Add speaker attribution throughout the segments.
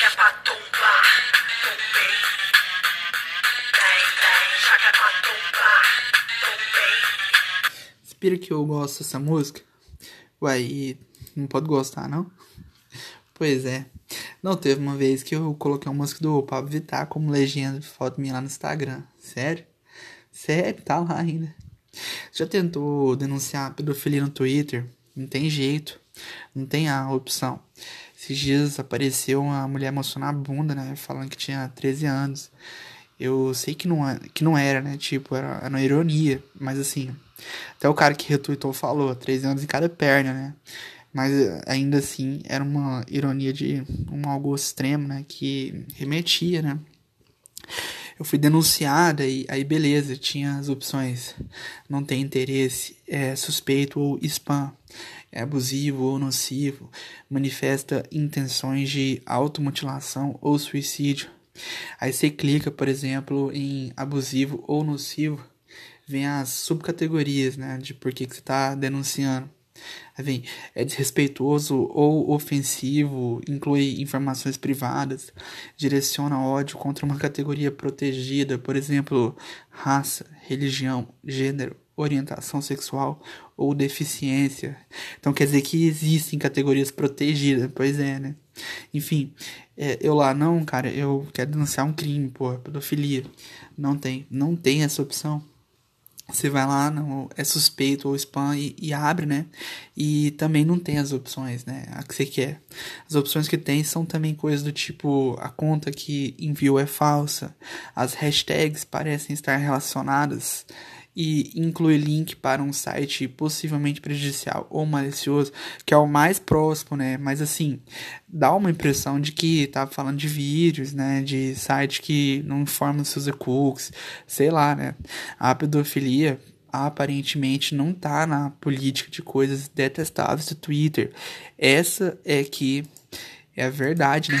Speaker 1: Joga pra. Bem, bem, joga pra tombar, tombei.
Speaker 2: Inspira que eu gosto dessa música. E não pode gostar, não? Pois é. Não, teve uma vez que eu coloquei uma música do Pablo Vittar como legenda de foto minha lá no Instagram. Sério? Sério, tá lá ainda. Já tentou denunciar pedofilia no Twitter? Não tem jeito. Não tem a opção. Esses dias apareceu uma mulher mostrando a bunda, né? Falando que tinha 13 anos. Eu sei que não, é, que não era, né? Tipo, era, era uma ironia. Mas assim, até o cara que retweetou falou, 13 anos em cada perna, né? Mas ainda assim, era uma ironia de um algo extremo, né? Que remetia, né? Eu fui denunciada e aí beleza, tinha as opções. Não tem interesse, é suspeito ou spam, é abusivo ou nocivo, manifesta intenções de automutilação ou suicídio. Aí você clica, por exemplo, em abusivo ou nocivo, vem as subcategorias, né, de por que, que você está denunciando. Vem, é desrespeitoso ou ofensivo, inclui informações privadas, direciona ódio contra uma categoria protegida, por exemplo, raça, religião, gênero, orientação sexual ou deficiência. Então quer dizer que existem categorias protegidas, pois é, né? Enfim, é, eu lá, não, cara, eu quero denunciar um crime, pô, pedofilia. Não tem, não tem essa opção. Você vai lá, no, é suspeito ou spam e, e, abre, né? E também não tem as opções, né? A que você quer. As opções que tem são também coisas do tipo: a conta que enviou é falsa, as hashtags parecem estar relacionadas e inclui link para um site possivelmente prejudicial ou malicioso, que é o mais próximo, né? Mas assim, dá uma impressão de que tá falando de vírus, né? De site que não informa seus cookies, sei lá, né? A pedofilia aparentemente não tá na política de coisas detestáveis do Twitter. Essa é que é a verdade, né?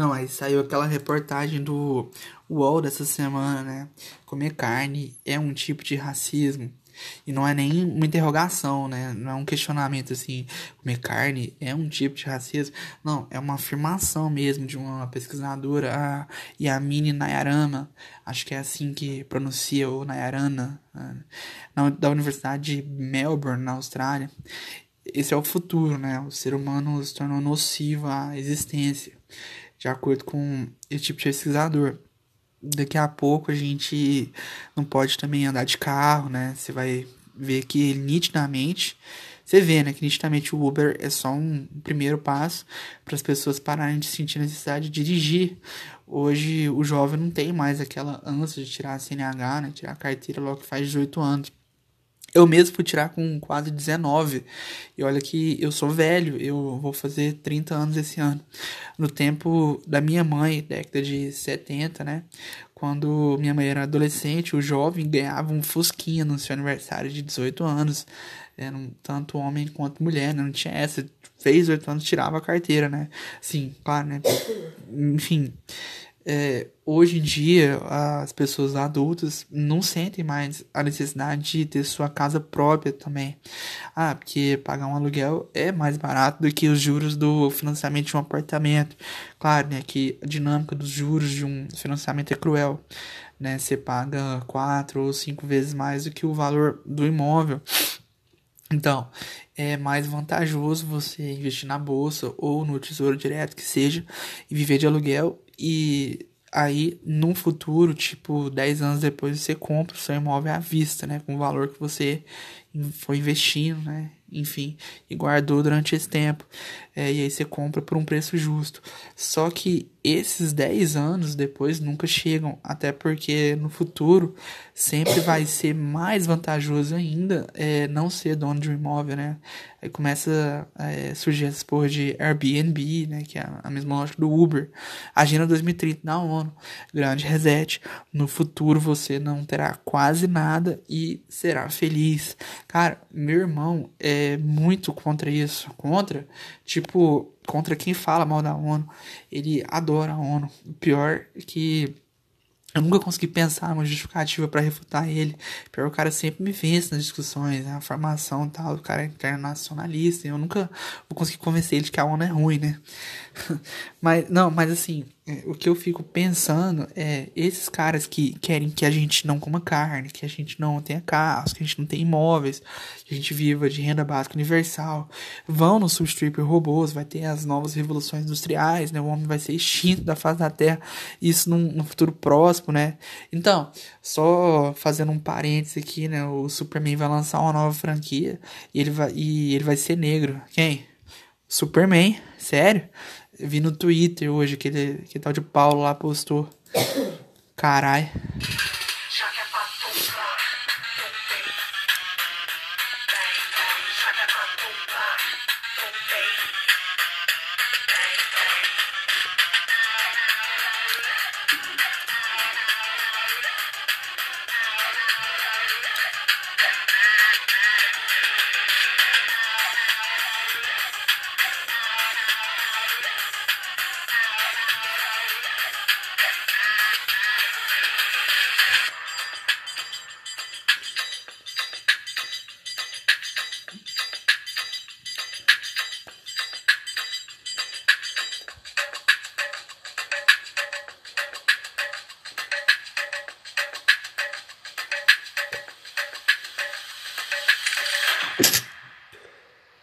Speaker 2: Não, aí saiu aquela reportagem do UOL dessa semana, né? Comer carne é um tipo de racismo. E não é nem uma interrogação, né? Não é um questionamento assim, comer carne é um tipo de racismo. Não, é uma afirmação mesmo de uma pesquisadora, a Yamini Nayarama, acho que é assim que pronuncia, ou Nayarana, da Universidade de Melbourne, na Austrália. Esse é o futuro, né? O ser humano se tornou nocivo à existência, de acordo com esse tipo de pesquisador daqui a pouco a gente não pode também andar de carro, né? Você vai ver que nitidamente, você vê, né, que nitidamente o Uber é só um primeiro passo para as pessoas pararem de sentir necessidade de dirigir. Hoje o jovem não tem mais aquela ânsia de tirar a CNH, né, tirar a carteira logo que faz 18 anos. Eu mesmo fui tirar com quase 19. E olha que eu sou velho, eu vou fazer 30 anos esse ano. No tempo da minha mãe, década de 70, né? Quando minha mãe era adolescente, o jovem ganhava um fusquinha no seu aniversário de 18 anos. Era um, tanto homem quanto mulher, né? Não tinha essa. Fez 18 anos, tirava a carteira, né? Sim, claro, né? Enfim é, hoje em dia as pessoas adultas não sentem mais a necessidade de ter sua casa própria também. Ah, porque pagar um aluguel é mais barato do que os juros do financiamento de um apartamento. Claro, né, que a dinâmica dos juros de um financiamento é cruel, né? Você paga quatro ou cinco vezes mais do que o valor do imóvel. Então, é mais vantajoso você investir na bolsa ou no tesouro direto que seja e viver de aluguel e aí num futuro, tipo 10 anos depois, você compra o seu imóvel à vista, né, com o valor que você foi investindo, né? Enfim, e guardou durante esse tempo. É, e aí você compra por um preço justo. Só que esses 10 anos depois nunca chegam, até porque no futuro sempre vai ser mais vantajoso ainda é, não ser dono de um imóvel, né? Aí começa a é, surgir essas porra de Airbnb, né? Que é a mesma lógica do Uber. Agenda 2030 da ONU. Grande reset. No futuro você não terá quase nada e será feliz. Cara, meu irmão é muito contra isso. Contra, tipo, contra quem fala mal da ONU. Ele adora a ONU. O pior é que eu nunca consegui pensar uma justificativa para refutar ele. Pior, o cara sempre me vence nas discussões, né? a formação e tal, o cara é internacionalista. Eu nunca vou conseguir convencer ele de que a ONU é ruim, né? mas, não, mas assim, é, o que eu fico pensando é esses caras que querem que a gente não coma carne, que a gente não tenha carros, que a gente não tenha imóveis, que a gente viva de renda básica universal, vão nos substituir por robôs, vai ter as novas revoluções industriais, né? O homem vai ser extinto da face da Terra, isso num, num futuro próximo, né? Então, só fazendo um parênteses aqui, né? O Superman vai lançar uma nova franquia e ele vai, e ele vai ser negro. Quem? Superman, sério? Vi no Twitter hoje que, ele, que tal de Paulo lá postou. Carai.